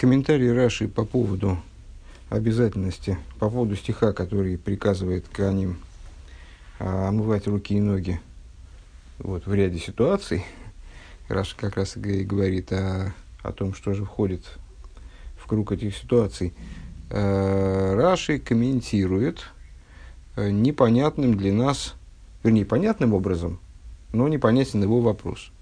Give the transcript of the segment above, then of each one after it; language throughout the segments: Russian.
комментарий Раши по поводу обязательности, по поводу стиха, который приказывает Каним а, омывать руки и ноги вот, в ряде ситуаций. Раши как раз и говорит о, о том, что же входит в круг этих ситуаций. А, Раши комментирует э, непонятным для нас, вернее, понятным образом, но непонятен его вопрос –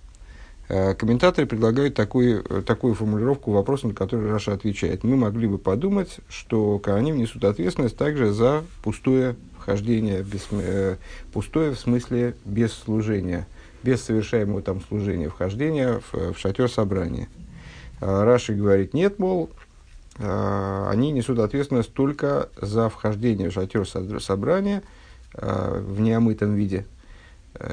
комментаторы предлагают такую, такую формулировку вопроса, на который Раша отвечает. Мы могли бы подумать, что Кааним несут ответственность также за пустое вхождение, без, э, пустое в смысле без служения, без совершаемого там служения, вхождения в, в шатер собрания. Э, Раши говорит, нет, мол, э, они несут ответственность только за вхождение в шатер собрания э, в неомытом виде,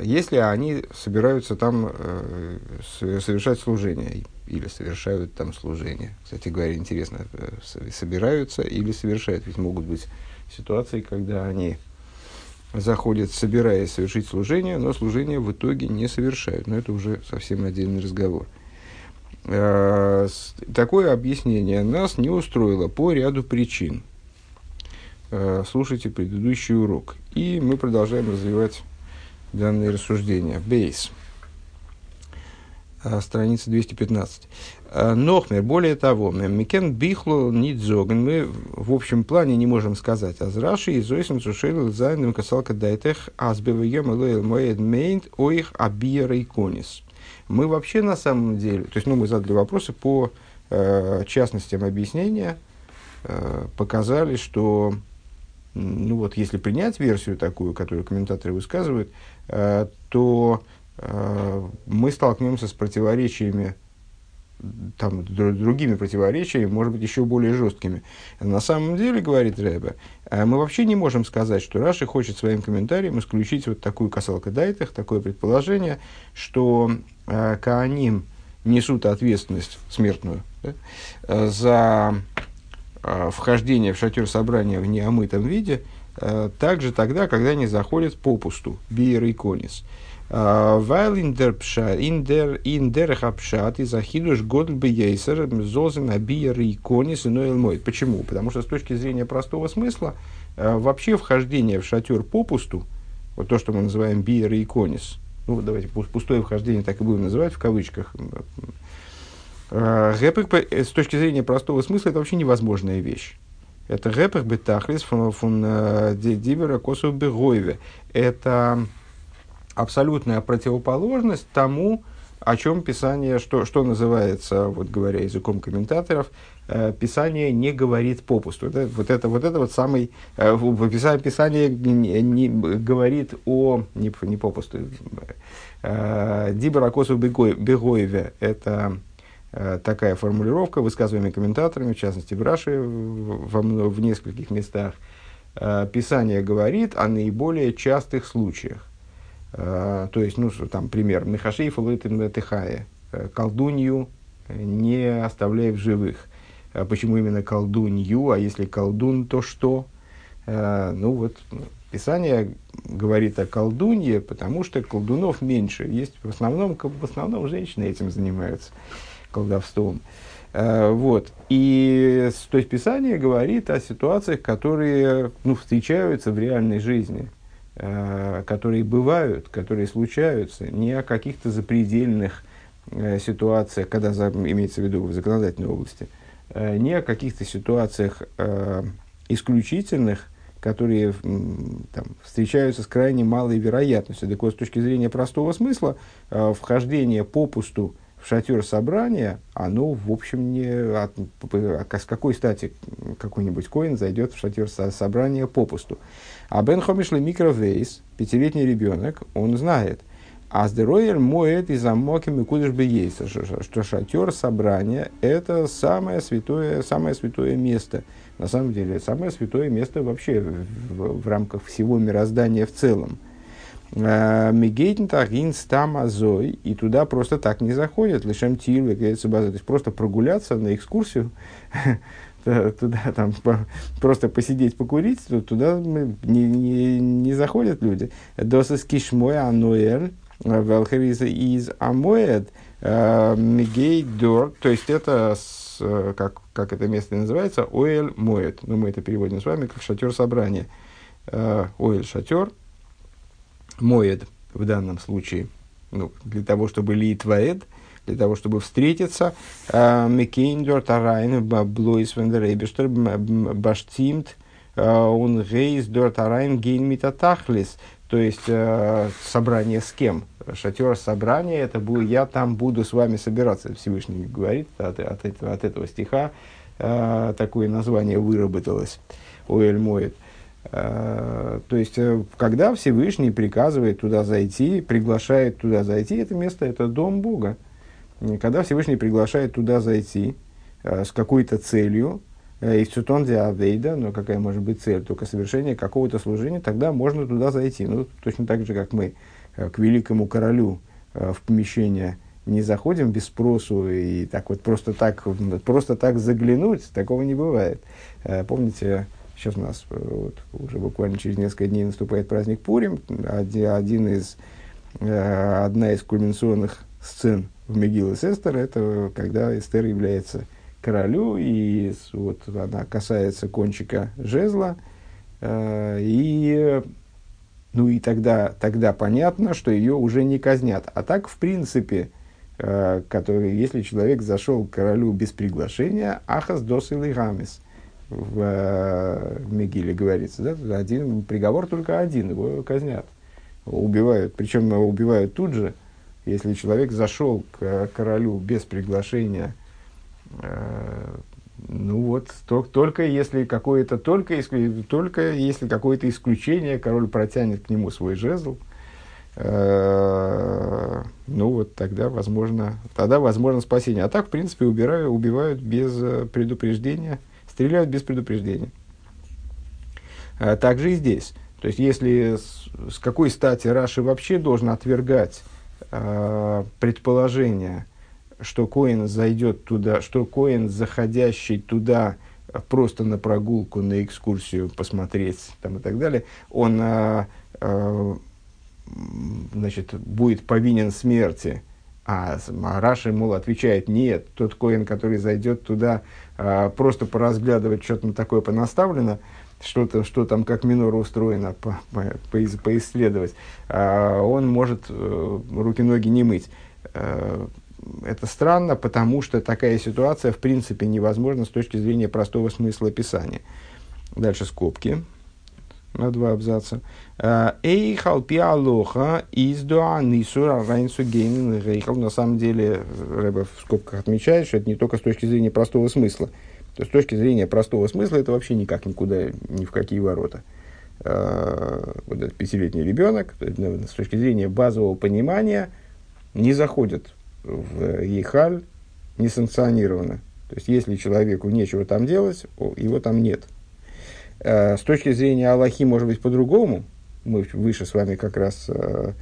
если они собираются там э, совершать служение или совершают там служение. Кстати говоря, интересно, э, собираются или совершают. Ведь могут быть ситуации, когда они заходят, собираясь совершить служение, но служение в итоге не совершают. Но это уже совсем отдельный разговор. Э, такое объяснение нас не устроило по ряду причин. Слушайте предыдущий урок. И мы продолжаем развивать данные рассуждения. Бейс. А, страница 215. А, Нохмер, более того, Микен Бихло Нидзоген, мы в общем плане не можем сказать Азраши и Зойсен Сушейл Зайным Касалка Дайтех Азбеваем Элоэл Моэд Мейнт Оих Абиера Конис. Мы вообще на самом деле, то есть ну, мы задали вопросы по э, частностям объяснения, э, показали, что ну вот, если принять версию такую, которую комментаторы высказывают, э, то э, мы столкнемся с противоречиями, там, другими противоречиями, может быть, еще более жесткими. На самом деле, говорит Рэбе, э, мы вообще не можем сказать, что Раши хочет своим комментарием исключить вот такую касалку дайтах, такое предположение, что э, Кааним несут ответственность смертную да, за Э, вхождение в шатер собрания в неомытом виде, э, также тогда, когда они заходят попусту, биер и конис. Э, Вайл индер хапшат и захидуш годль бейсер зозен абиер и конис и ноэл мой. Почему? Потому что с точки зрения простого смысла, вообще вхождение в шатер попусту, вот то, что мы называем биер и конис, ну, давайте пустое вхождение так и будем называть в кавычках, Гэпек, э, с точки зрения простого смысла, это вообще невозможная вещь. Это гэпек бетахлис фун э, дибера косу бегойве. Это абсолютная противоположность тому, о чем Писание, что, что называется, вот говоря языком комментаторов, э, Писание не говорит попусту. Это, вот, это, вот это вот самый... Э, Писание, Писание не, не говорит о... Не, не попусту. Э, Дибера косу бегоеве. Это Э, такая формулировка, высказываемая комментаторами, в частности в Раши во, в нескольких местах. Э, Писание говорит о наиболее частых случаях. Э, то есть, ну, там пример, Михашей Фалуитин Тихая, колдунью не оставляй в живых. Почему именно колдунью, а если колдун, то что? Ну вот, Писание говорит о колдунье, потому что колдунов меньше. Есть в основном, в основном женщины этим занимаются колдовством. Э, вот. И то есть Писание говорит о ситуациях, которые ну, встречаются в реальной жизни, э, которые бывают, которые случаются, не о каких-то запредельных э, ситуациях, когда имеется в виду в законодательной области, не о каких-то ситуациях исключительных, которые там, встречаются с крайне малой вероятностью. Так вот, с точки зрения простого смысла, вхождение попусту шатер собрания, оно, в общем, не... От, а с какой стати какой-нибудь коин зайдет в шатер со, собрания попусту? А Бен Хомишли микровейс, пятилетний ребенок, он знает, а здоровье моет и замоким и кудыш бы есть, что шатер собрания – это самое святое, самое святое место. На самом деле, самое святое место вообще в, в рамках всего мироздания в целом – Мегейтнтах инстамазой, и туда просто так не заходят, лишем тилвы, то есть просто прогуляться на экскурсию, туда там просто посидеть, покурить, туда не, не, не заходят люди. Досас кишмой ануэль, велхерис из амоэд, Мигейдор, то есть это, как, как это место называется, Оэль Моет. Ну, мы это переводим с вами как шатер собрания. Оэль шатер, Моет в данном случае, ну, для того, чтобы Литваэд, для того, чтобы встретиться. Микейндор Тарайн Блойс Вендерейбештер Баштимт он гейс Дор Тарайн Гейнмита Тахлис. То есть э, собрание с кем? Шатер собрания, это будет, я там буду с вами собираться. Всевышний говорит от, от, этого, от этого стиха. Э, такое название выработалось у Эльмоид. Э, то есть, э, когда Всевышний приказывает туда зайти, приглашает туда зайти, это место, это дом Бога. Когда Всевышний приглашает туда зайти э, с какой-то целью, и цутон диавейда, но какая может быть цель? Только совершение какого-то служения, тогда можно туда зайти. Ну, точно так же, как мы к великому королю в помещение не заходим без спросу и так вот просто так, просто так заглянуть, такого не бывает. Помните, сейчас у нас э, вот, уже буквально через несколько дней наступает праздник Пурим, один, из, э, одна из кульминационных сцен в Мегиле Эстер, это когда Эстер является королю, и вот она касается кончика жезла, э, и, ну и тогда, тогда понятно, что ее уже не казнят. А так, в принципе, который, если человек зашел к королю без приглашения, ахас дос или гамис, в, э, Мегиле говорится, да, один, приговор только один, его казнят, убивают, причем убивают тут же, если человек зашел к королю без приглашения, э, ну вот, то, только если какое-то, только, только если какое-то исключение, король протянет к нему свой жезл, э, ну вот тогда возможно, тогда возможно спасение. А так, в принципе, убирают, убивают без предупреждения, стреляют без предупреждения. А также и здесь. То есть, если с, какой стати Раши вообще должен отвергать Э, предположение, что Коин зайдет туда, что Коин, заходящий туда просто на прогулку, на экскурсию посмотреть там, и так далее, он э, э, значит, будет повинен смерти. А, а Раши, мол, отвечает, нет, тот коин, который зайдет туда э, просто поразглядывать, что там такое понаставлено, что, -то, что там как минора устроено, по, по, по, поисследовать, а он может э, руки-ноги не мыть. Э, это странно, потому что такая ситуация в принципе невозможна с точки зрения простого смысла Писания. Дальше скобки на два абзаца. Эй халпи алоха из дуанисура райнсу гейнин рейхал. На самом деле, Рэбе в скобках отмечает, что это не только с точки зрения простого смысла. То есть, с точки зрения простого смысла, это вообще никак никуда, ни в какие ворота. А, вот этот пятилетний ребенок, ну, с точки зрения базового понимания, не заходит в Ехаль несанкционированно. То есть, если человеку нечего там делать, его там нет. С точки зрения Аллахи, может быть, по-другому. Мы выше с вами как раз а,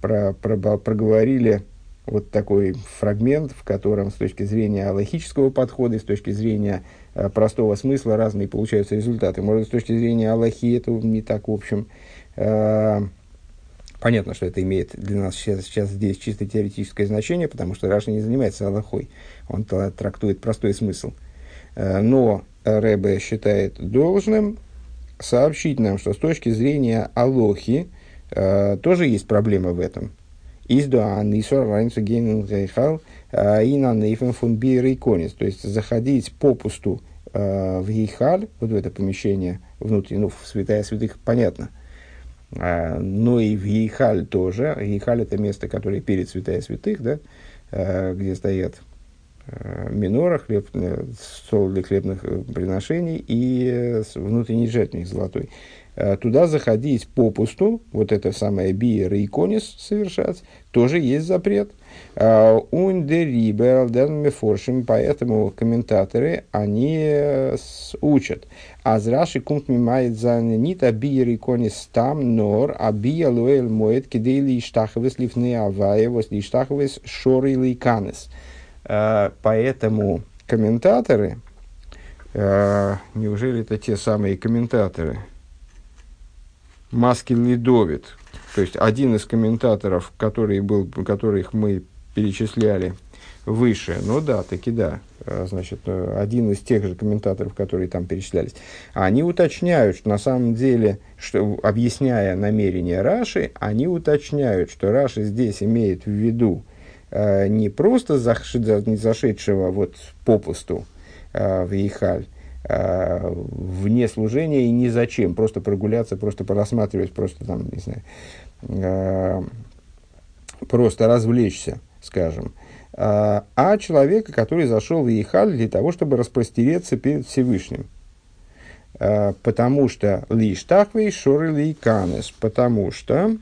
про, про, проговорили вот такой фрагмент, в котором с точки зрения логического подхода и с точки зрения э, простого смысла разные получаются результаты. Может, с точки зрения Аллахи это не так, в общем, э, понятно, что это имеет для нас сейчас, сейчас здесь чисто теоретическое значение, потому что Раша не занимается Аллахой, он трактует простой смысл. Э, но Рэбе считает должным сообщить нам, что с точки зрения Алохи э, тоже есть проблема в этом – конец. То есть заходить попусту в гейхаль, вот в это помещение внутри, ну, в святая святых, понятно. Но и в гейхаль тоже. Гейхаль это место, которое перед святая святых, да, где стоят минора, хлеб, стол для хлебных приношений и внутренний жертвенник золотой. Э, туда заходить попусту, вот это самое биер и конис совершать, тоже есть запрет. Ундерибер, мефоршим, поэтому комментаторы, они э, учат. Азраши кумт мимает за нита биер и конис там нор, а бия луэль моет кидейли иштаховес лифны аваевос иштаховес шоры лейканес. Э, поэтому комментаторы, неужели это те самые комментаторы, Маскин Лидовит, то есть один из комментаторов, который был, которых мы перечисляли выше. Ну да, таки да. А, значит, э, один из тех же комментаторов, которые там перечислялись, они уточняют, что на самом деле, что, объясняя намерение Раши, они уточняют, что Раши здесь имеет в виду э, не просто зашедшего вот попусту э, в Ихаль, э, вне служения и ни зачем, просто прогуляться, просто порассматривать, просто там, не знаю, э, просто развлечься, скажем, а, а человека, который зашел в Ихаль для того, чтобы распростереться перед Всевышним. А, потому что лишь таквей шоры лейканес, потому что а,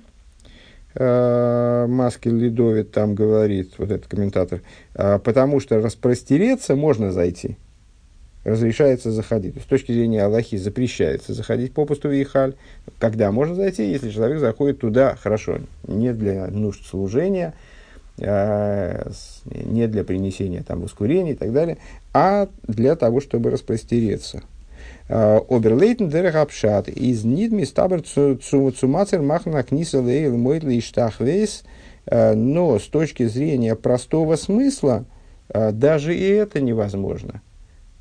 Маски Ледовит там говорит, вот этот комментатор, потому что распростереться можно зайти, разрешается заходить. С точки зрения Аллахи запрещается заходить попусту в Ихаль. Когда можно зайти, если человек заходит туда, хорошо, не для нужд служения, а, не для принесения там ускорения и так далее, а для того, чтобы распростереться. А, Оберлейтен дерех апшат из нидми стабер цумацер махна книса лейл мойтли штахвейс, а, но с точки зрения простого смысла даже и это невозможно.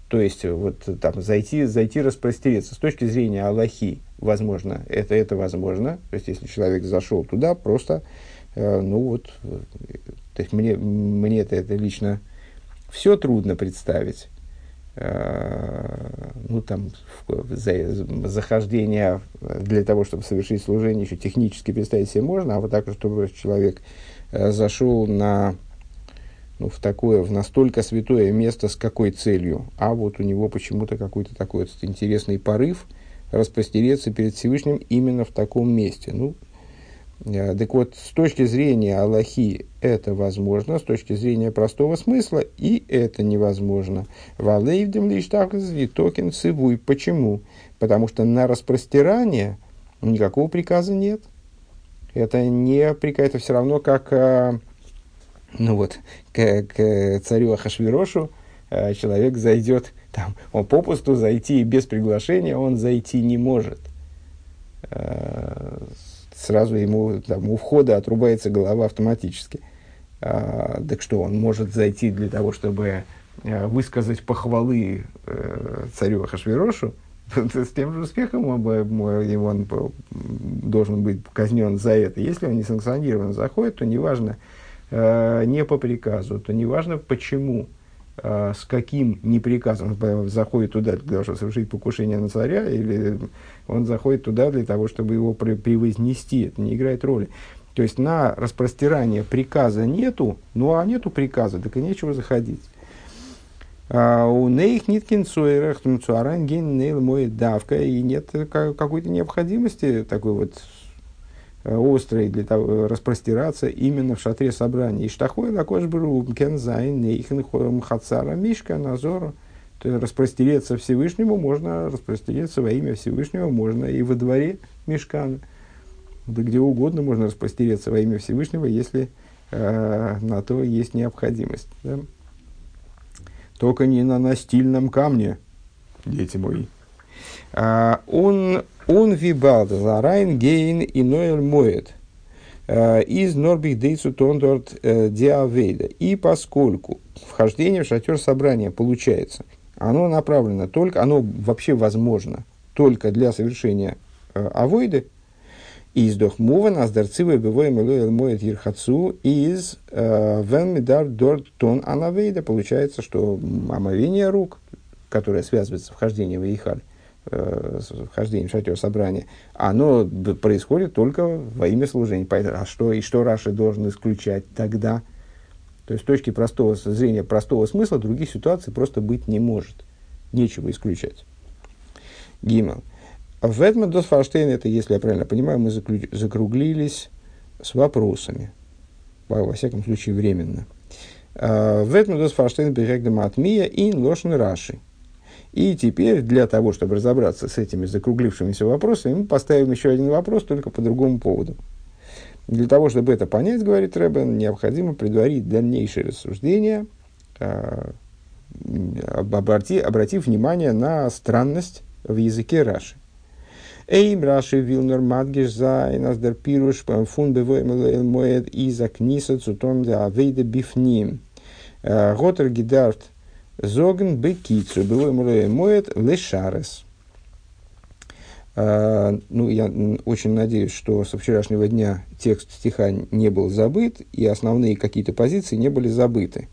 То есть, вот там зайти, зайти распростереться. С точки зрения Аллахи, возможно, это, это возможно. То есть, если человек зашел туда, просто Э, ну вот, э, то есть мне, мне это, это лично все трудно представить. Э, ну, там, за, захождение для того, чтобы совершить служение, еще технически представить себе можно, а вот так, чтобы человек зашел на, ну, в такое, в настолько святое место с какой целью, а вот у него почему-то какой-то такой вот интересный порыв распростереться перед Всевышним именно в таком месте. Ну, Э, так вот, с точки зрения Аллахи это возможно, с точки зрения простого смысла и это невозможно. Валейвдем так токен цивуй. Почему? Потому что на распростирание никакого приказа нет. Это не приказ, это все равно как, э, ну вот, к, к царю Ахашвирошу э, человек зайдет, там, он попусту зайти без приглашения, он зайти не может сразу ему там, у входа отрубается голова автоматически. А, так что он может зайти для того, чтобы а, высказать похвалы э, царю Ахашвирошу, с тем же успехом он, он должен быть казнен за это. Если он несанкционированно заходит, то неважно, э, не по приказу, то неважно почему, э, с каким неприказом заходит туда для того, чтобы совершить покушение на царя, или он заходит туда для того, чтобы его превознести. Это не играет роли. То есть на распростирание приказа нету, ну а нету приказа, так и нечего заходить. А у нейх ниткин цуэрах цуарангин мой давка, и нет какой-то необходимости такой вот э, острой для того, распростираться именно в шатре собрания. И штахой лакош бру кензайн нейхен хацара мишка назору распростереться Всевышнему можно распростереться во имя Всевышнего, можно и во дворе мешкана. Да где угодно можно распростереться во имя Всевышнего, если э, на то есть необходимость. Да? Только не на настильном камне, дети мои. А, он, он вибалд зарайн гейн и ноэль моет э, из норбих дейцу тондорт э, диавейда. И поскольку вхождение в шатер собрания получается – оно направлено только, оно вообще возможно только для совершения э, авойды, из дохмуван аздарцивы бывоем элоэл моет ирхацу из э, венмидар дорт тон анавейда. Получается, что омовение рук, которое связывается с вхождением в Ихаль, э, с вхождением в шатер собрания, оно происходит только во имя служения. А что, и что Раши должен исключать тогда – то есть с точки простого зрения, простого смысла, других ситуаций просто быть не может. Нечего исключать. Гимел. В этом Досфарштейн, это, если я правильно понимаю, мы закруглились с вопросами. Во, всяком случае, временно. А, в этом Досфарштейн берегдем атмия и лошен раши. И теперь для того, чтобы разобраться с этими закруглившимися вопросами, мы поставим еще один вопрос, только по другому поводу. Для того, чтобы это понять, говорит Рэббен, необходимо предварить дальнейшее рассуждение, э, обрати, обратив внимание на странность в языке Раши. Эй, Раши Вилнер Мадгиш за Инас Пируш фун бевоем моед иза книса цутон для авейда бифним. Готер гидарт зоген бекицу бевоем моед лешарес. Ну, я очень надеюсь, что со вчерашнего дня текст стиха не был забыт, и основные какие-то позиции не были забыты.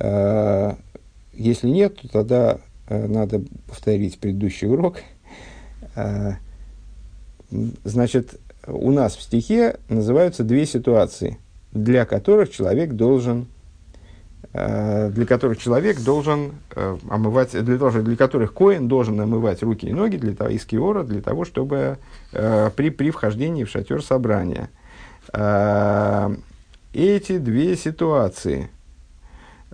Если нет, то тогда надо повторить предыдущий урок – Значит, у нас в стихе называются две ситуации, для которых человек должен для которых человек должен э, омывать, для, того, для которых коин должен омывать руки и ноги для того, из киора, для того, чтобы э, при, при вхождении в шатер собрания. Эти две ситуации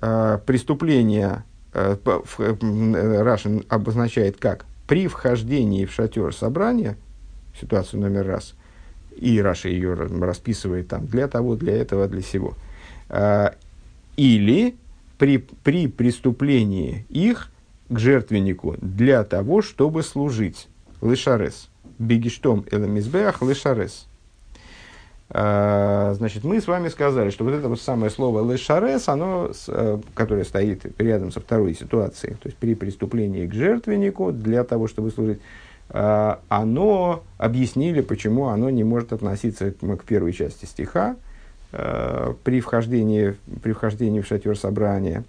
преступления Рашин обозначает как при вхождении в шатер собрания, ситуацию номер раз, и Раша ее расписывает там для того, для этого, для всего, или при, при преступлении их к жертвеннику для того, чтобы служить. Лышарес. Бегиштом эламизбеах лышарес. А, значит, мы с вами сказали, что вот это вот самое слово лешарес, оно, э, которое стоит рядом со второй ситуацией, то есть при преступлении к жертвеннику для того, чтобы служить, а, оно объяснили, почему оно не может относиться к первой части стиха при вхождении, при вхождении в шатер собрания.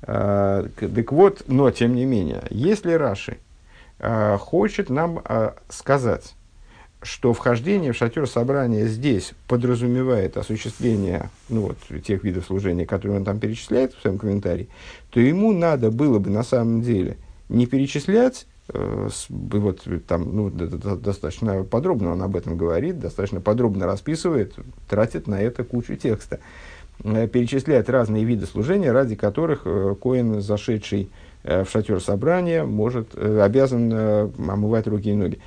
Так вот, но тем не менее, если Раши э, хочет нам сказать, что вхождение в шатер собрания здесь подразумевает осуществление ну, вот, тех видов служения, которые он там перечисляет в своем комментарии, то ему надо было бы на самом деле не перечислять, э, вот, там, ну, достаточно подробно он об этом говорит, достаточно подробно расписывает, тратит на это кучу текста, э, перечислять разные виды служения, ради которых э, коин, зашедший э, в шатер собрания, может, э, обязан э, омывать руки и ноги.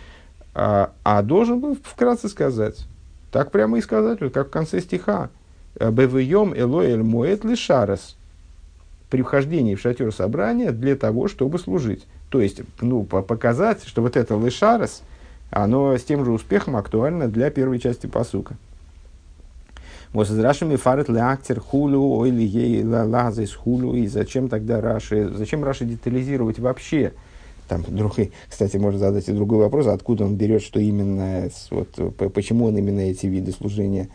А, а должен был вкратце сказать, так прямо и сказать, вот как в конце стиха, «Бевьем элоэль моет лишарес» при вхождении в шатер собрания для того, чтобы служить. То есть, ну, показать, что вот это лишарес, оно с тем же успехом актуально для первой части посука. Вот с Рашами фарет леактер хулю, или ей лазис хулю, и зачем тогда Раши, зачем Раши детализировать вообще там, другой, кстати, можно задать и другой вопрос, откуда он берет, что именно, вот, почему он именно эти виды служения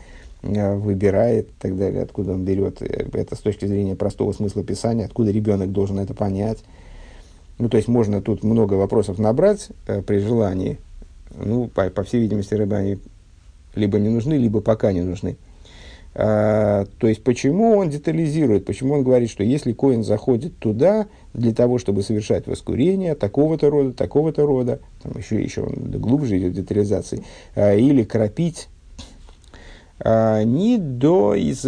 выбирает и так далее, откуда он берет э, это с точки зрения простого смысла писания, откуда ребенок должен это понять. Ну, то есть можно тут много вопросов набрать э, при желании. Ну, по, по всей видимости, рыбы они либо не нужны, либо пока не нужны. А, то есть, почему он детализирует, почему он говорит, что если коин заходит туда для того, чтобы совершать воскурение такого-то рода, такого-то рода, там еще, еще он глубже идет детализации, а, или кропить, а, не до из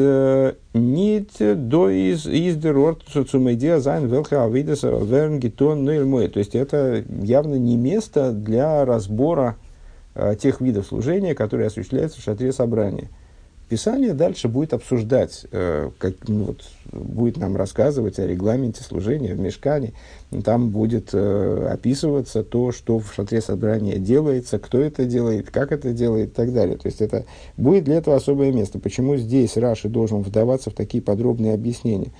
не до из из дерорт цумедиа зайн велха авидес верн гитон мой. То есть это явно не место для разбора а, тех видов служения, которые осуществляются в шатре собрания. Писание дальше будет обсуждать, э, как, ну, вот, будет нам рассказывать о регламенте служения в мешкане. Там будет э, описываться то, что в шатре собрания делается, кто это делает, как это делает и так далее. То есть это будет для этого особое место. Почему здесь Раши должен вдаваться в такие подробные объяснения?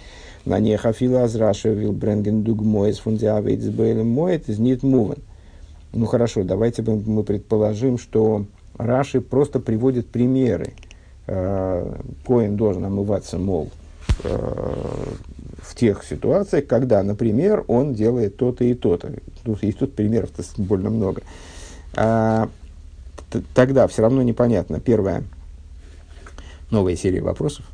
На нехафила аз Раши вил бренген дугмоис фундиавейдс бейлем моет из нит мувен. Ну хорошо, давайте мы предположим, что Раши просто приводит примеры коин должен омываться, мол, э, в тех ситуациях, когда, например, он делает то-то и то-то. Тут, и тут примеров-то больно много. А, тогда все равно непонятно. Первая новая серия вопросов.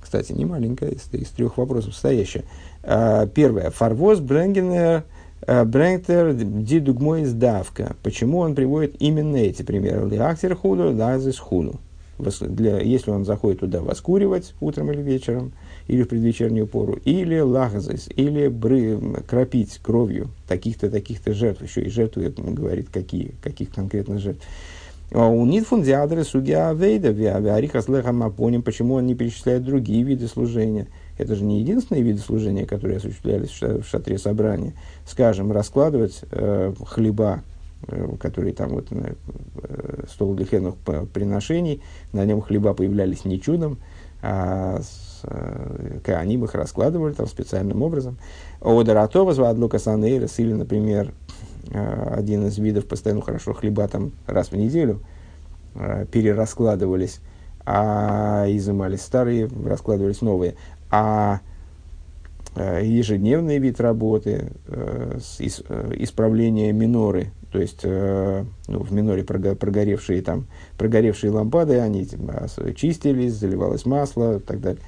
Кстати, не маленькая, из, трех вопросов состоящая. А, первое. Фарвоз Бренгенер Бренгтер Дидугмой Давка. Почему он приводит именно эти примеры? Лиактер худу, лазис худу для, если он заходит туда воскуривать утром или вечером, или в предвечернюю пору, или лахазис, или бры, кропить кровью таких-то, таких-то жертв, еще и жертвует, говорит, какие, каких конкретно жертв. А у Нитфундиадры судья Авейда, Виарихас Лехамапоним, почему он не перечисляет другие виды служения. Это же не единственные виды служения, которые осуществлялись в шатре собрания. Скажем, раскладывать э, хлеба который там вот стол для хленных приношений, на нем хлеба появлялись не чудом, а с, они их раскладывали там специальным образом. Одаратова звадлука санейрес, или, например, один из видов постоянно хорошо хлеба там раз в неделю перераскладывались, а изымались старые, раскладывались новые. А Э, ежедневный вид работы, э, э, исправление миноры, то есть ну, в миноре прогоревшие, там, прогоревшие лампады, они типа, чистились, заливалось масло и так далее.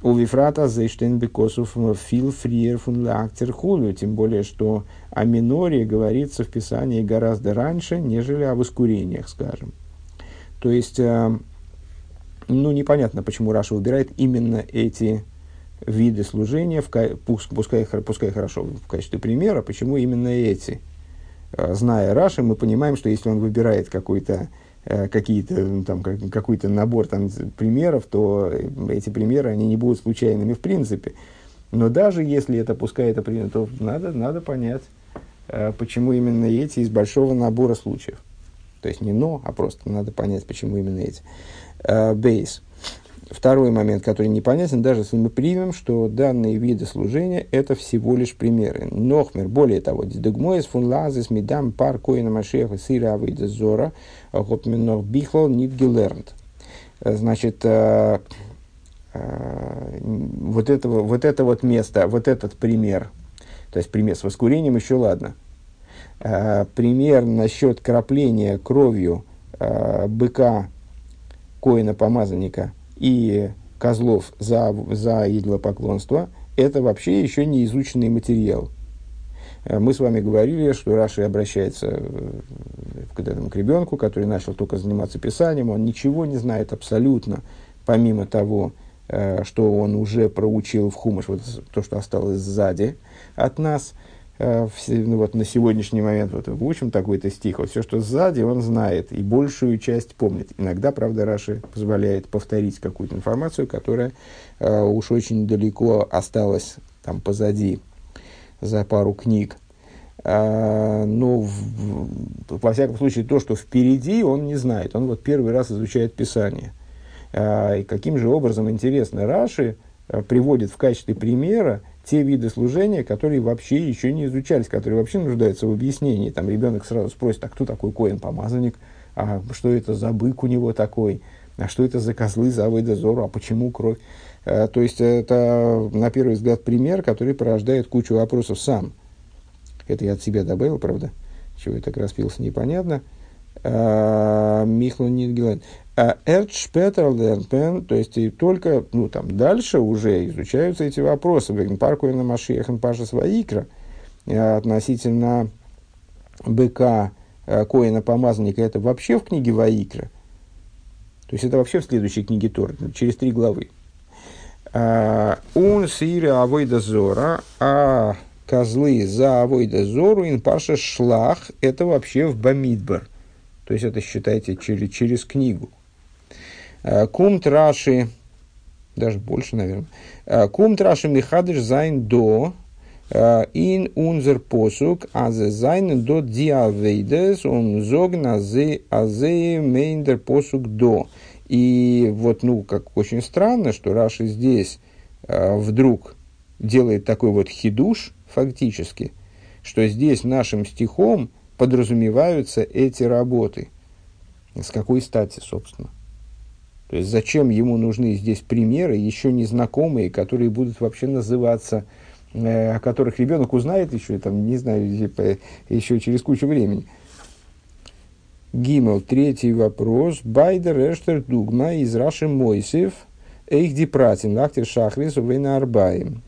У Вифрата Зейштейн Бекосов Фил Фриер фун Хулю, тем более, что о миноре говорится в Писании гораздо раньше, нежели о воскурениях, скажем. То есть, ну, непонятно, почему Раша выбирает именно эти виды служения, в, пускай, пускай хорошо в качестве примера, почему именно эти. А, зная Раши, мы понимаем, что если он выбирает какой-то э, какие-то ну, там какой-то набор там примеров, то эти примеры они не будут случайными в принципе. Но даже если это пускай это пример, то надо надо понять, э, почему именно эти из большого набора случаев. То есть не но, а просто надо понять, почему именно эти. Э, бейс. Второй момент, который непонятен, даже если мы примем, что данные виды служения – это всего лишь примеры. Нохмер, более того, дедегмоис фун лазис мидам пар коина машеха сира авида зора гопминох бихлал нит гелернт. Значит, э, э, вот, этого, вот это вот место, вот этот пример, то есть пример с воскурением еще ладно. Э, пример насчет крапления кровью быка коина помазанника – и козлов за, за идолопоклонство, это вообще еще не изученный материал. Э, мы с вами говорили, что Раши обращается э, к этому к ребенку, который начал только заниматься писанием, он ничего не знает абсолютно, помимо того, э, что он уже проучил в хумаш, вот то, что осталось сзади от нас – ну, вот на сегодняшний момент вот, учим такой-то стих, вот все, что сзади, он знает и большую часть помнит. Иногда, правда, Раши позволяет повторить какую-то информацию, которая э, уж очень далеко осталась там позади, за пару книг. А, но, в, в, во всяком случае, то, что впереди, он не знает. Он вот первый раз изучает Писание. А, и каким же образом, интересно, Раши а, приводит в качестве примера те виды служения, которые вообще еще не изучались, которые вообще нуждаются в объяснении. Там ребенок сразу спросит, а кто такой коин-помазанник, а что это за бык у него такой, а что это за козлы за выдозору, а почему кровь. А, то есть это, на первый взгляд, пример, который порождает кучу вопросов сам. Это я от себя добавил, правда? Чего я так распился, непонятно. А, Михло Нидгелен. Эрчпетерлдерпен, то есть и только ну, там, дальше уже изучаются эти вопросы. Паркуина Машиехан Паша Своикра э, относительно быка э, Коина Помазанника, это вообще в книге Ваикра. То есть это вообще в следующей книге Тор, через три главы. Он сире авойда зора, а козлы за авойда зору ин паша шлах, это вообще в Бамидбар. То есть это считайте через, через книгу. Э, кум траши, даже больше, наверное. Э, кум траши михадыш зайн до, э, ин унзер посук, азе зайн до диавейдес, он зог на зе, азе мейндер посук до. И вот, ну, как очень странно, что Раши здесь вдруг делает такой вот хидуш, фактически, что здесь нашим стихом подразумеваются эти работы. С какой стати, собственно? То есть зачем ему нужны здесь примеры, еще незнакомые, которые будут вообще называться, э, о которых ребенок узнает еще, там, не знаю, типа, еще через кучу времени. Гимел, третий вопрос. Байдер Эштер Дугма из Раши Мойсев, Эйхди Пратин, Актер Шахрис, Вейна Арбаем.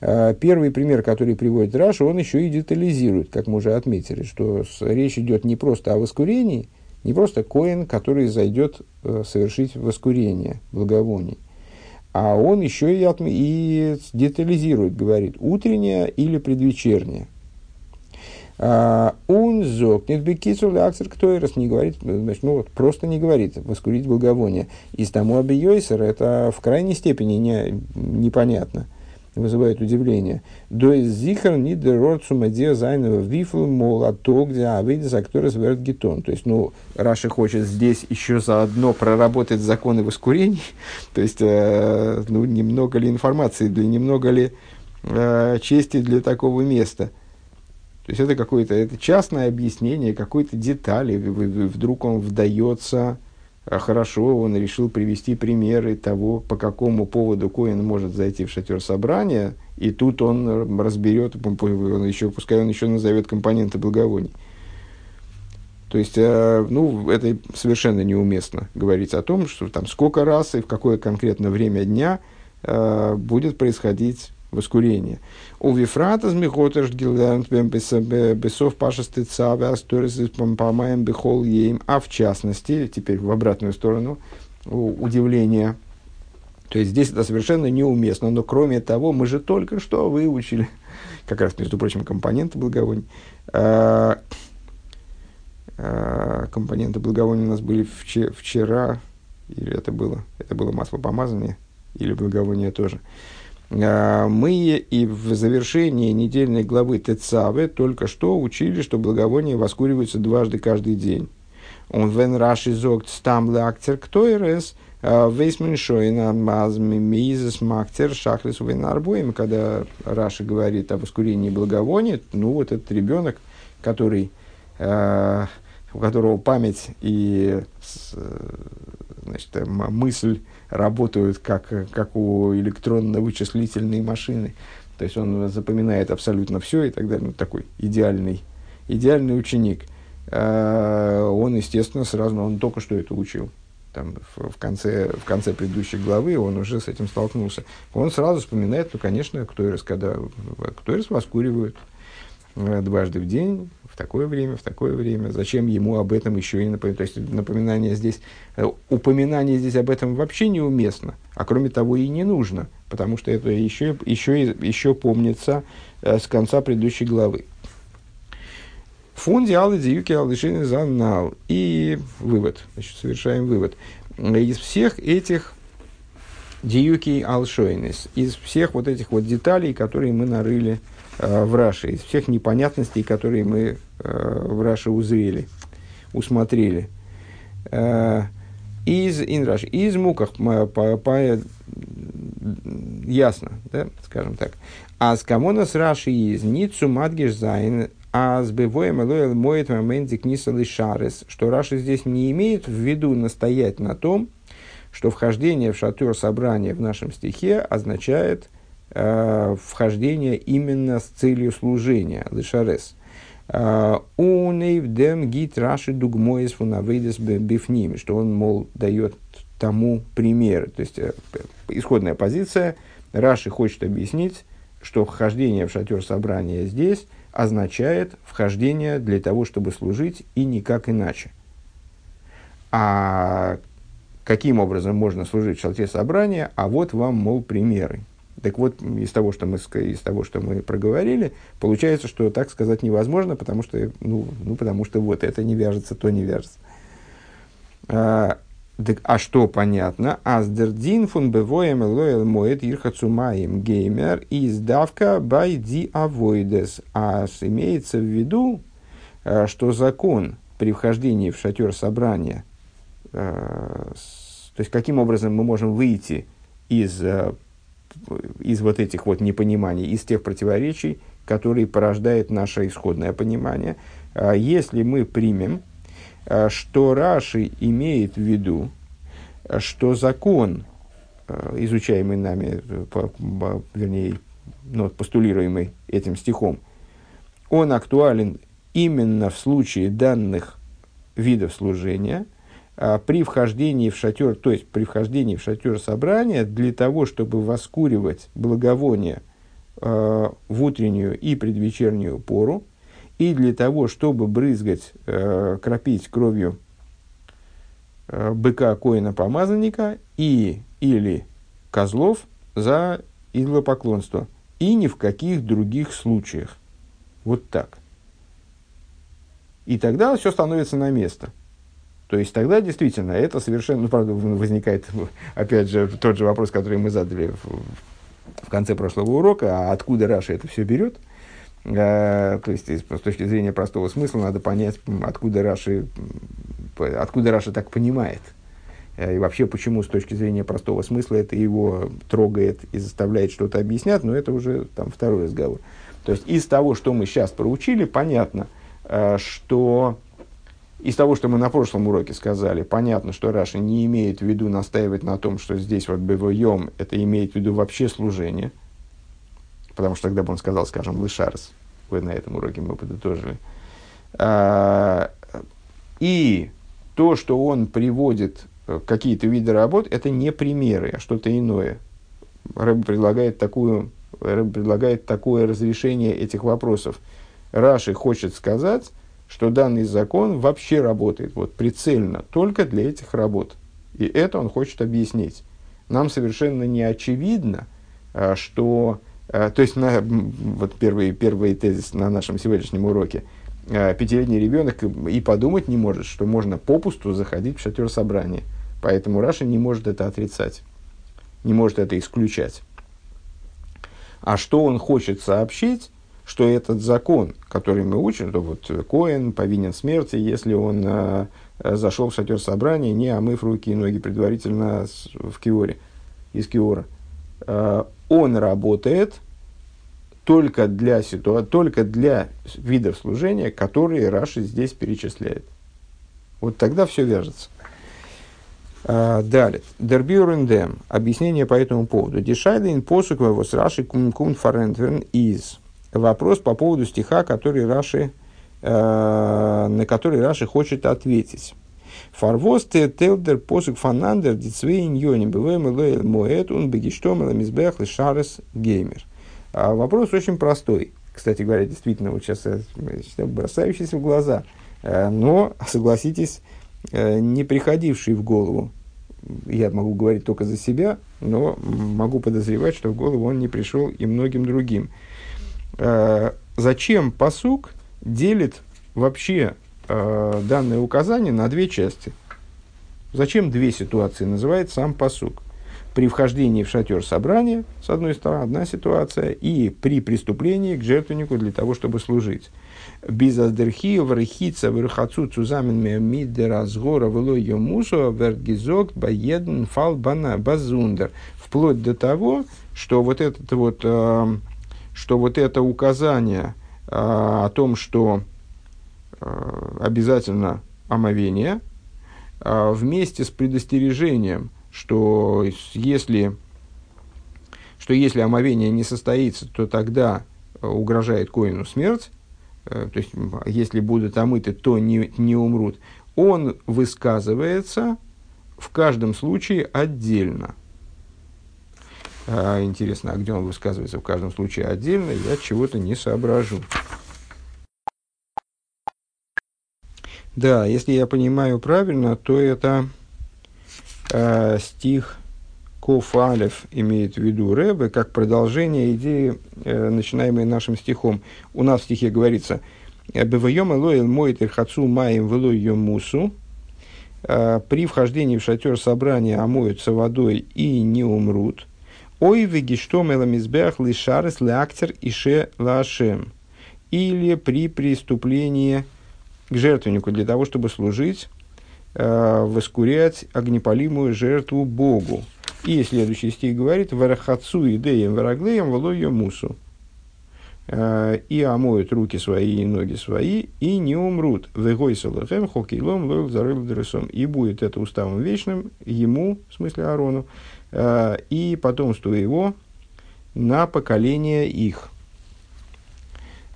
Э, первый пример, который приводит Раша, он еще и детализирует, как мы уже отметили, что речь идет не просто о воскурении, не просто коин, который зайдет э, совершить воскурение благовоний, а он еще и, отме- и детализирует, говорит, утреннее или предвечернее. А, он зокнет бекицу акцер кто раз не говорит, значит, ну вот просто не говорит, воскурить благовоние. Из тому абиойсера это в крайней степени не, непонятно. Вызывает удивление. До зихар не дерорцума де зайнова вифл мола то, где авидис акторис гетон. То есть, ну, Раши хочет здесь еще заодно проработать законы воскурений. То есть, э, ну, немного ли информации, для немного ли э, чести для такого места. То есть, это какое-то это частное объяснение какой-то детали. Вдруг он вдается а хорошо, он решил привести примеры того, по какому поводу Коин может зайти в шатер собрания, и тут он разберет, он еще, пускай он еще назовет компоненты благовоний. То есть, э, ну, это совершенно неуместно говорить о том, что там сколько раз и в какое конкретно время дня э, будет происходить воскурение. У Вифрата змехотеш гилдернт бесов пашесты цаве асторис помаем бехол ейм. А в частности, теперь в обратную сторону, удивление. То есть здесь это совершенно неуместно. Но кроме того, мы же только что выучили, как раз, между прочим, компоненты благовоний. А, а, компоненты благовоний у нас были вчера, или это было, это было масло помазания, или благовоние тоже. А, мы и в завершении недельной главы Тецавы только что учили, что благовония воскуриваются дважды каждый день. Он вен раши зогт стам лактер ктойрес, а, вейсмен шойна мазми мизес мактер шахрис вен Когда Раши говорит о воскурении благовония, ну вот этот ребенок, который, а, у которого память и значит, мысль работают как, как у электронно-вычислительной машины. То есть он запоминает абсолютно все и так далее. Ну, такой идеальный, идеальный ученик. А, он, естественно, сразу, он только что это учил. Там, в, в, конце, в конце предыдущей главы он уже с этим столкнулся. Он сразу вспоминает, ну, конечно, кто раз, когда кто раз воскуривают дважды в день, в такое время, в такое время. Зачем ему об этом еще и напоминать? То есть напоминание здесь, э, упоминание здесь об этом вообще неуместно, а кроме того и не нужно, потому что это еще, еще, еще помнится э, с конца предыдущей главы. Фунди алы диюки алышины занал. И вывод, значит, совершаем вывод. Из всех этих диюки алшойнес, из всех вот этих вот деталей, которые мы нарыли в Раше, из всех непонятностей, которые мы э, в Раше узрели, усмотрели. Э, из инраш, из муках по, по, ясно, да, скажем так. А с кому нас Раши из ницу мадгиш зайн, а с бывоем элоэл моет моментик нисалы шарес, что Раши здесь не имеет в виду настоять на том, что вхождение в шатер собрания в нашем стихе означает – э, вхождение именно с целью служения, лишарес. Э, Унейвдем гит раши дугмоис фунавейдес бифними, что он, мол, дает тому пример. То есть, э, исходная позиция, Раши хочет объяснить, что вхождение в шатер собрания здесь означает вхождение для того, чтобы служить, и никак иначе. А каким образом можно служить в шатре собрания? А вот вам, мол, примеры. Так вот, из того, что мы, из того, что мы проговорили, получается, что так сказать невозможно, потому что, ну, ну, потому что вот это не вяжется, то не вяжется. А, так, а что понятно? Аздердин фун бевоем лоэл моет ирхацумаем геймер издавка бай ди авойдес. А имеется в виду, а, что закон при вхождении в шатер собрания, а, то есть каким образом мы можем выйти из а, из вот этих вот непониманий, из тех противоречий, которые порождает наше исходное понимание. А если мы примем, а, что Раши имеет в виду, что закон, а, изучаемый нами, вернее, ну, постулируемый этим стихом, он актуален именно в случае данных видов служения – при вхождении в шатер, то есть при вхождении в шатер собрания, для того, чтобы воскуривать благовоние э, в утреннюю и предвечернюю пору, и для того, чтобы брызгать, э, кропить кровью э, быка коина помазанника и или козлов за идолопоклонство. И ни в каких других случаях. Вот так. И тогда все становится на место – то есть тогда действительно это совершенно, ну, правда, возникает, опять же, тот же вопрос, который мы задали в, в конце прошлого урока, а откуда Раша это все берет. Э, то есть, с точки зрения простого смысла, надо понять, откуда Раши, откуда Раши так понимает. Э, и вообще, почему с точки зрения простого смысла это его трогает и заставляет что-то объяснять, но это уже там второй разговор. То есть из того, что мы сейчас проучили, понятно, э, что из того, что мы на прошлом уроке сказали, понятно, что Раши не имеет в виду настаивать на том, что здесь вот בבואם, это имеет в виду вообще служение, потому что тогда бы он сказал, скажем, לשרת, вы на этом уроке мы подытожили. А, и то, что он приводит э, какие-то виды работ, это не примеры, а что-то иное. Рэб предлагает, такую, Рэб предлагает такое разрешение этих вопросов. Раши хочет сказать, что данный закон вообще работает вот, прицельно только для этих работ. И это он хочет объяснить. Нам совершенно не очевидно, а, что... А, то есть, на, вот первый, первый тезис на нашем сегодняшнем уроке. А, пятилетний ребенок и подумать не может, что можно попусту заходить в шатер собрания. Поэтому Раша не может это отрицать, не может это исключать. А что он хочет сообщить, что этот закон, который мы учим, то вот Коэн повинен смерти, если он э, зашел в шатер собрания, не омыв руки и ноги предварительно в Киоре, из Киора. Э, он работает только для, ситуа- только для видов служения, которые Раши здесь перечисляет. Вот тогда все вяжется. Uh, далее. Дербюрендем. Объяснение по этому поводу. Дешайдин посук его с Раши кун фарентверн из вопрос по поводу стиха, который Раши, э, на который Раши хочет ответить. Фарвосте телдер посук фанандер дицвейн йони бываем элоэль моэт он бегиштом эламизбех лишарес геймер. А вопрос очень простой. Кстати говоря, действительно, вот сейчас бросающийся в глаза, э, но, согласитесь, э, не приходивший в голову. Я могу говорить только за себя, но могу подозревать, что в голову он не пришел и многим другим. Э, зачем посук делит вообще э, данное указание на две части? Зачем две ситуации называет сам посук? При вхождении в шатер собрания, с одной стороны, одна ситуация, и при преступлении к жертвеннику для того, чтобы служить. Без аздерхи вархица верхацу цузамен мидеразгора вело йомусу вертгизок баеден фал базундер. Вплоть до того, что вот этот вот э, что вот это указание а, о том, что а, обязательно омовение, а, вместе с предостережением, что если, что если омовение не состоится, то тогда угрожает коину смерть, то есть если будут омыты, то не, не умрут, он высказывается в каждом случае отдельно – а, интересно, а где он высказывается в каждом случае отдельно, я чего-то не соображу. Да, если я понимаю правильно, то это э, стих Кофалев имеет в виду Рэбе как продолжение идеи, э, начинаемой нашим стихом. У нас в стихе говорится «Бевайом элоэл моет ирхацу маем велой мусу» при вхождении в шатер собрания омоются водой и не умрут – Ой, вегиштом эламизбех лишарес лактер ише лашем. Или при преступлении к жертвеннику для того, чтобы служить, э, воскурять огнепалимую жертву Богу. И следующий стих говорит, «Варахацу идеям вараглеем волою мусу». Э, и омоют руки свои и ноги свои, и не умрут. Вегой салахем хокейлом лойл зарыл И будет это уставом вечным ему, в смысле Арону, Э, и потомству его на поколение их.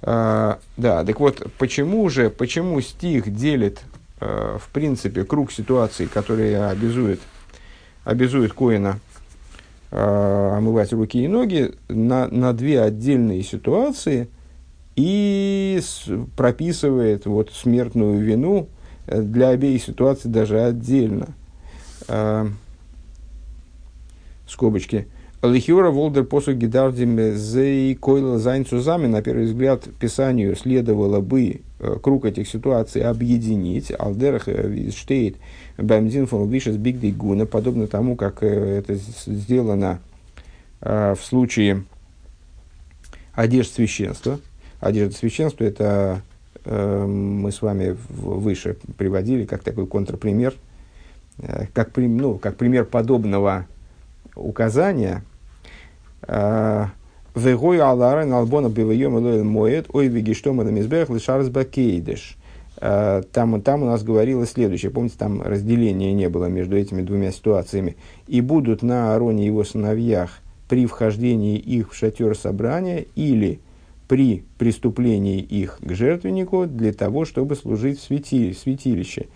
А, да, так вот, почему же, почему стих делит, а, в принципе, круг ситуаций, которые обязуют, обязуют Коина омывать руки и ноги, на, на две отдельные ситуации и прописывает вот, смертную вину для обеих ситуаций даже отдельно скобочки, Лихиора Волдер посу гидардим зей койла зайн цузами, на первый взгляд, Писанию следовало бы э, круг этих ситуаций объединить. Алдерах э, штейт бамзин фон вишес бигдей гуна, подобно тому, как э, это сделано в случае одежд священства. Одежда священства – это мы с вами выше приводили как такой контрпример, как, ну, как пример подобного указания – Вегой алара налбона бивайом элоэл моет, ой вегиштома на мизбех лишарс бакейдеш. Там, там у нас говорилось следующее. Помните, там разделения не было между этими двумя ситуациями. И будут на Аароне его сыновьях при вхождении их в шатер собрания или при преступлении их к жертвеннику для того, чтобы служить в святилище.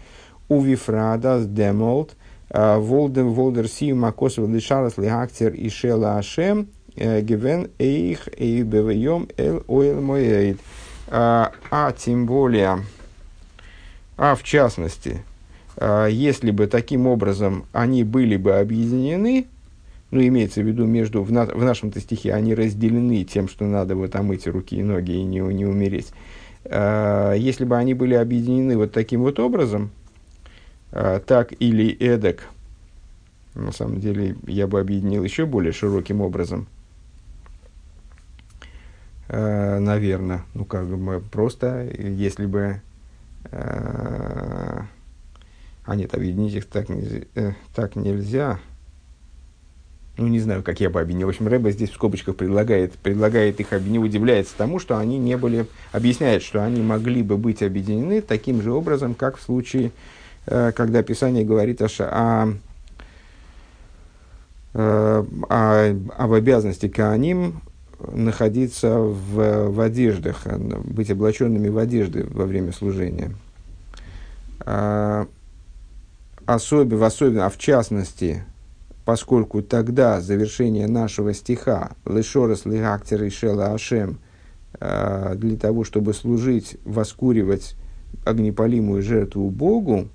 У Вифрада демолт волдер си макосов лишарас лихактер и шела ашем – Э, гивен эйх бевайом эл ойл моэйд. А, а тем более, а в частности, а, если бы таким образом они были бы объединены, ну, имеется в виду, между, в, на, в нашем-то стихе они разделены тем, что надо вот омыть руки и ноги и не, не умереть. А, если бы они были объединены вот таким вот образом, так или эдак, на самом деле я бы объединил еще более широким образом – э, наверное, ну как бы просто, если бы, э, а нет, объединить их так, нельзя, э, так нельзя, ну не знаю, как я бы объединил. В общем, Рэба здесь в скобочках предлагает, предлагает их объединить, удивляется тому, что они не были, объясняет, что они могли бы быть объединены таким же образом, как в случае, когда Писание говорит о, о э, о, об обязанности Кааним находиться в, в одеждах, быть облаченными в одежды во время служения. А, особенно, особенно, а в частности, поскольку тогда завершение нашего стиха «Лешорас лигактер и шела ашем» а, для того, чтобы служить, воскуривать огнепалимую жертву Богу,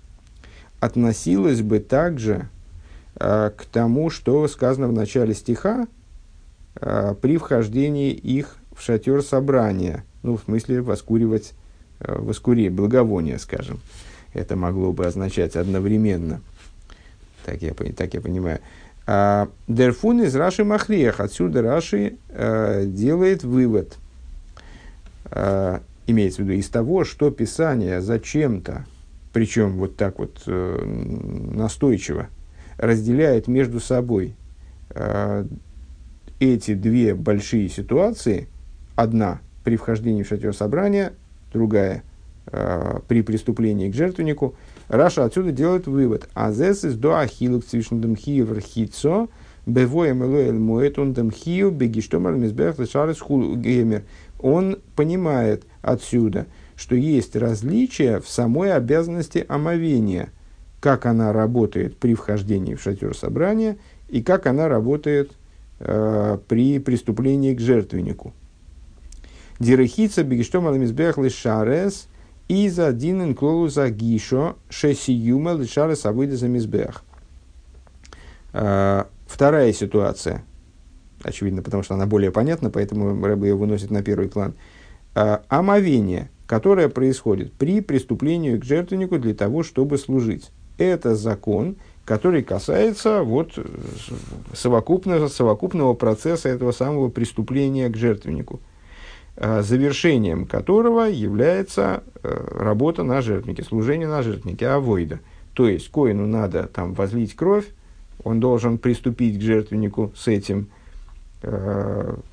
относилось бы также а, к тому, что сказано в начале стиха, а, при вхождении их в шатер собрания, ну, в смысле воскуривать, э, воскури, благовоние, скажем. Это могло бы означать одновременно. Так я, так я понимаю. А, Дерфун из Раши Махриях. Отсюда Раши э, делает вывод. Э, имеется в виду из того, что Писание зачем-то, причем вот так вот э, настойчиво, разделяет между собой э, эти две большие ситуации, одна при вхождении в шатер собрания, другая э, при преступлении к жертвеннику, Раша отсюда делает вывод. Азес из до ахилук цвишндем хиевр хитцо, бевоем элоэль моет он дем хию бегиштомар мизбех лешарес геймер. Он понимает отсюда, что есть различия в самой обязанности омовения, как она работает при вхождении в шатер собрания и как она работает э, при преступлении к жертвеннику. Дирехица бегиштом аламизбех лишарес и за один инклолу за гишо шесиюма лишарес авыда за мизбех. Э, вторая ситуация, очевидно, потому что она более понятна, поэтому Рэбе ее выносит на первый план. Э, омовение, которое происходит при преступлении к жертвеннику для того, чтобы служить. Это закон, который касается вот, э, совокупного, совокупного процесса этого самого преступления к жертвеннику, э, завершением которого является э, работа на жертвеннике, служение на жертвеннике, авойда. То есть, коину надо там возлить кровь, он должен приступить к жертвеннику с этим,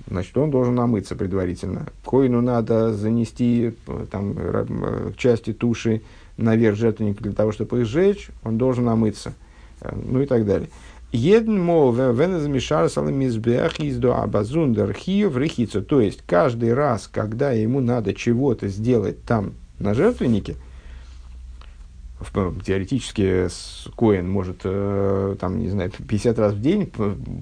значит, он должен намыться предварительно. Коину надо занести там, части туши наверх жертвенника для того, чтобы их сжечь, он должен намыться ну и так далее. Един мол венезмешар саламизбех изду абазундер хиев рехицу. То есть, каждый раз, когда ему надо чего-то сделать там, на жертвеннике, теоретически Коин может, э, там, не знаю, 50 раз в день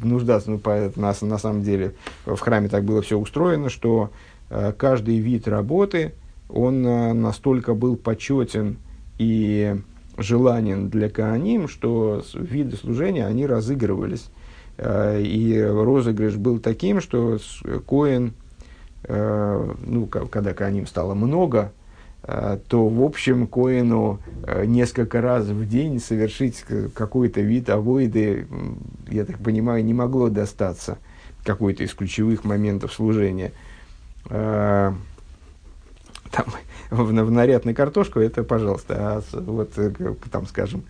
нуждаться, ну, по, на, на самом деле в храме так было все устроено, что э, каждый вид работы, он э, настолько был почетен и желанен для Кааним, что виды служения, они разыгрывались. И розыгрыш был таким, что Коин, ну, когда Кааним стало много, то, в общем, Коину несколько раз в день совершить какой-то вид авоиды, я так понимаю, не могло достаться. какой-то из ключевых моментов служения. Э, там, в, в нарядной картошку, это пожалуйста. А вот там, скажем,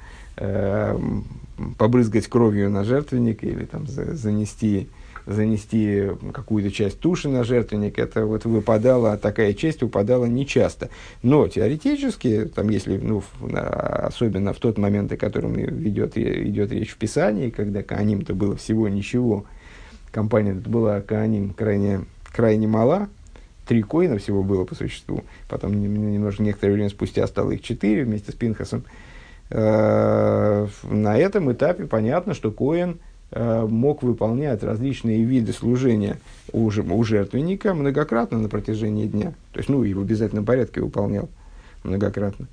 побрызгать кровью на жертвенник или там занести занести какую-то часть туши на жертвенник, это вот выпадало, такая честь выпадала нечасто. Но теоретически, там, если, ну, особенно в тот момент, о котором ведет, идет речь в Писании, когда Кааним-то было всего ничего, компания была Кааним крайне, крайне мала, три коина всего было по существу, потом немножко некоторое время спустя стало их четыре вместе с Пинхасом. Э, на этом этапе понятно, что коин – мог выполнять различные виды служения у, у жертвенника многократно на протяжении дня. То есть, ну, и в обязательном порядке выполнял многократно.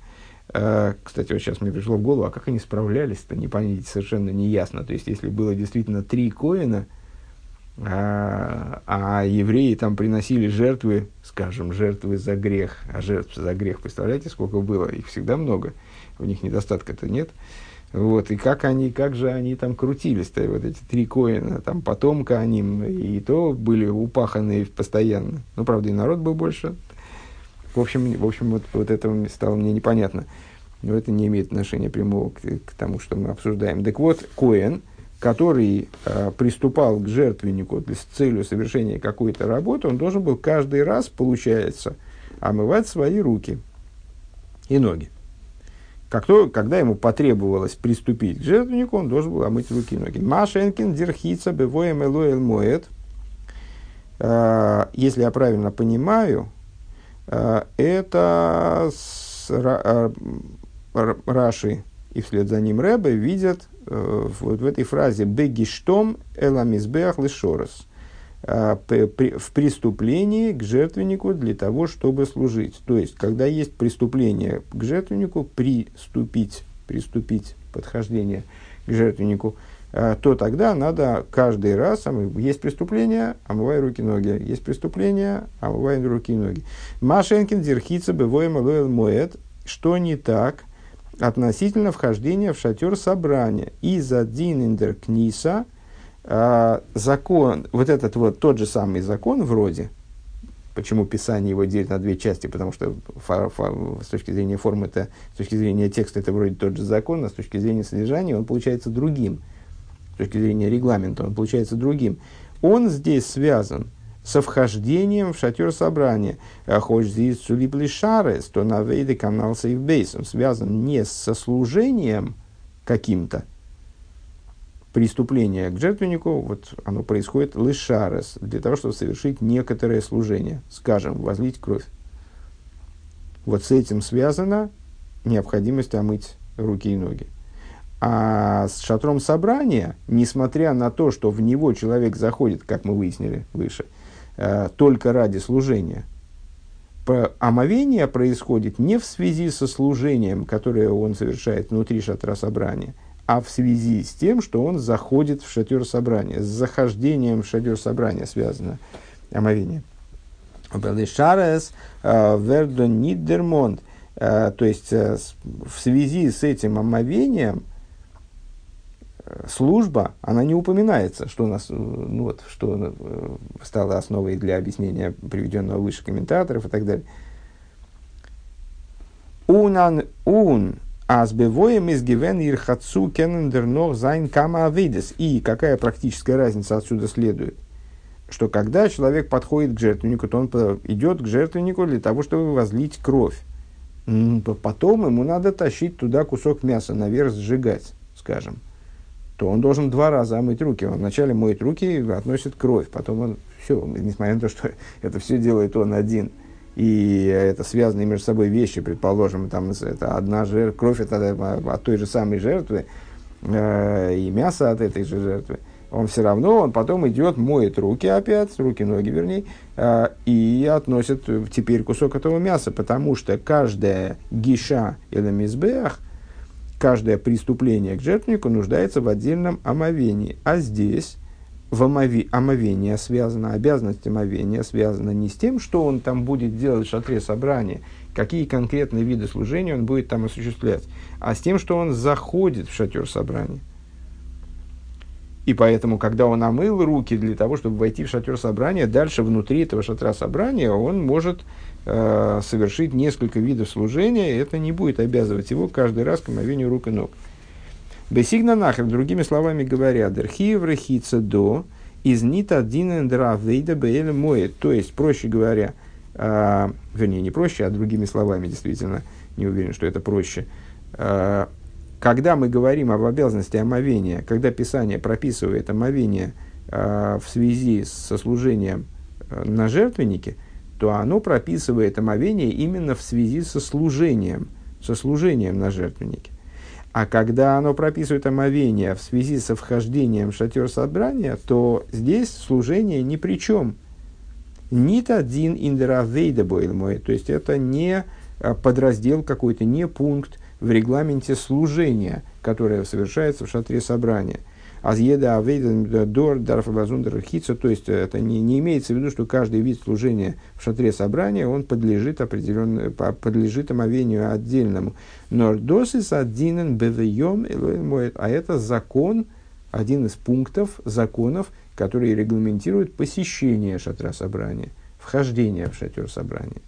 Э, кстати, вот сейчас мне пришло в голову, а как они справлялись-то, не понять, совершенно не ясно. То есть, если было действительно три коина, а, а евреи там приносили жертвы, скажем, жертвы за грех, а жертв за грех, представляете, сколько было? Их всегда много, у них недостатка-то нет. Вот, и как они, как же они там крутились-то, вот эти три коина, там потомка они, и то были упаханные постоянно. Ну, правда, и народ был больше. В общем, в общем вот, вот это стало мне непонятно. Но это не имеет отношения прямого к, к тому, что мы обсуждаем. Так вот, Коэн, который э, приступал к жертвеннику с целью совершения какой-то работы, он должен был каждый раз, получается, омывать свои руки и ноги. Как то, когда ему потребовалось приступить к жертвеннику, он должен был омыть руки и ноги. Машенкин дирхица бевоем элуэл моет. А, если я правильно понимаю, а, это а, Раши и вслед за ним Рэбе видят э, вот в этой фразе «бегиштом эламизбеах лишорос» в преступлении к жертвеннику для того, чтобы служить. То есть, когда есть преступление к жертвеннику, приступить, приступить подхождение к жертвеннику, а, то тогда надо каждый раз, есть преступление, омывай руки ноги, есть преступление, омывай руки и ноги. Машенкин дирхица бывоем лоэл моет, что не так относительно вхождения в шатер собрания. Из-за динендер книса – а, закон, вот этот вот тот же самый закон вроде, почему Писание его делит на две части, потому что фа, фа, с точки зрения формы, это, с точки зрения текста это вроде тот же закон, а с точки зрения содержания он получается другим. С точки зрения регламента он получается другим. Он здесь связан со вхождением в шатер собрания. А Хоть здесь сулипли шарес, то на вейде канал сейфбейс. Он связан не со служением каким-то, преступление к жертвеннику, вот оно происходит лишарес, для того, чтобы совершить некоторое служение, скажем, возлить кровь. Вот с этим связана необходимость омыть руки и ноги. А с шатром собрания, несмотря на то, что в него человек заходит, как мы выяснили выше, э, только ради служения, омовение происходит не в связи со служением, которое он совершает внутри шатра собрания – а в связи с тем, что он заходит в шатер собрания. С захождением в шатер собрания связано омовение. Шарес э, вердо нидермонд. Э, то есть, э, в связи с этим омовением служба, она не упоминается, что, у нас, ну вот, что стало основой для объяснения приведенного выше комментаторов и так далее. Унан, ун Азбевоем из гивен ирхацу кеннендер ног зайн кама авидес. И какая практическая разница отсюда следует? Что когда человек подходит к жертвеннику, то он идет к жертвеннику для того, чтобы возлить кровь. Потом ему надо тащить туда кусок мяса, наверх сжигать, скажем. То он должен два раза омыть руки. Он вначале моет руки и относит кровь. Потом он, все, несмотря на то, что это все делает он один – и это связанные между собой вещи, предположим, там это одна жертва, кровь это от той же самой жертвы, э, и мясо от этой же жертвы, он все равно, он потом идет, моет руки опять, руки-ноги вернее, э, и относит теперь кусок этого мяса, потому что каждая гиша или мизбех, каждое преступление к жертвеннику нуждается в отдельном омовении. А здесь в омови, омовение связано, обязанность омовения связана не с тем, что он там будет делать в шатре собрания, какие конкретные виды служения он будет там осуществлять, а с тем, что он заходит в шатер собрания. И поэтому, когда он омыл руки для того, чтобы войти в шатер собрания, дальше внутри этого шатра собрания он может э, совершить несколько видов служения, это не будет обязывать его каждый раз к омовению рук и ног. Бесигна нахер, другими словами говоря, дерхиев рехица до, из нита динен дравейда беэль моет. То есть, проще говоря, э, вернее, не проще, а другими словами, действительно, не уверен, что это проще. Э, когда мы говорим об обязанности омовения, когда Писание прописывает омовение э, в связи со служением на жертвеннике, то оно прописывает омовение именно в связи со служением, со служением на жертвеннике. А когда оно прописывает омовение в связи со вхождением в шатер собрания, то здесь служение ни при чем. Нит один индеравейдабойлмой, то есть это не э, подраздел какой-то, не пункт, в регламенте служения, которое совершается в шатре собрания. Азъеда авейда дор дарфабазундер хитса, то есть это не, не имеется в виду, что каждый вид служения в шатре собрания, он подлежит определенному, подлежит омовению отдельному. Нордосис адинен бевейом а это закон, один из пунктов законов, которые регламентируют посещение шатра собрания, вхождение в шатер собрания.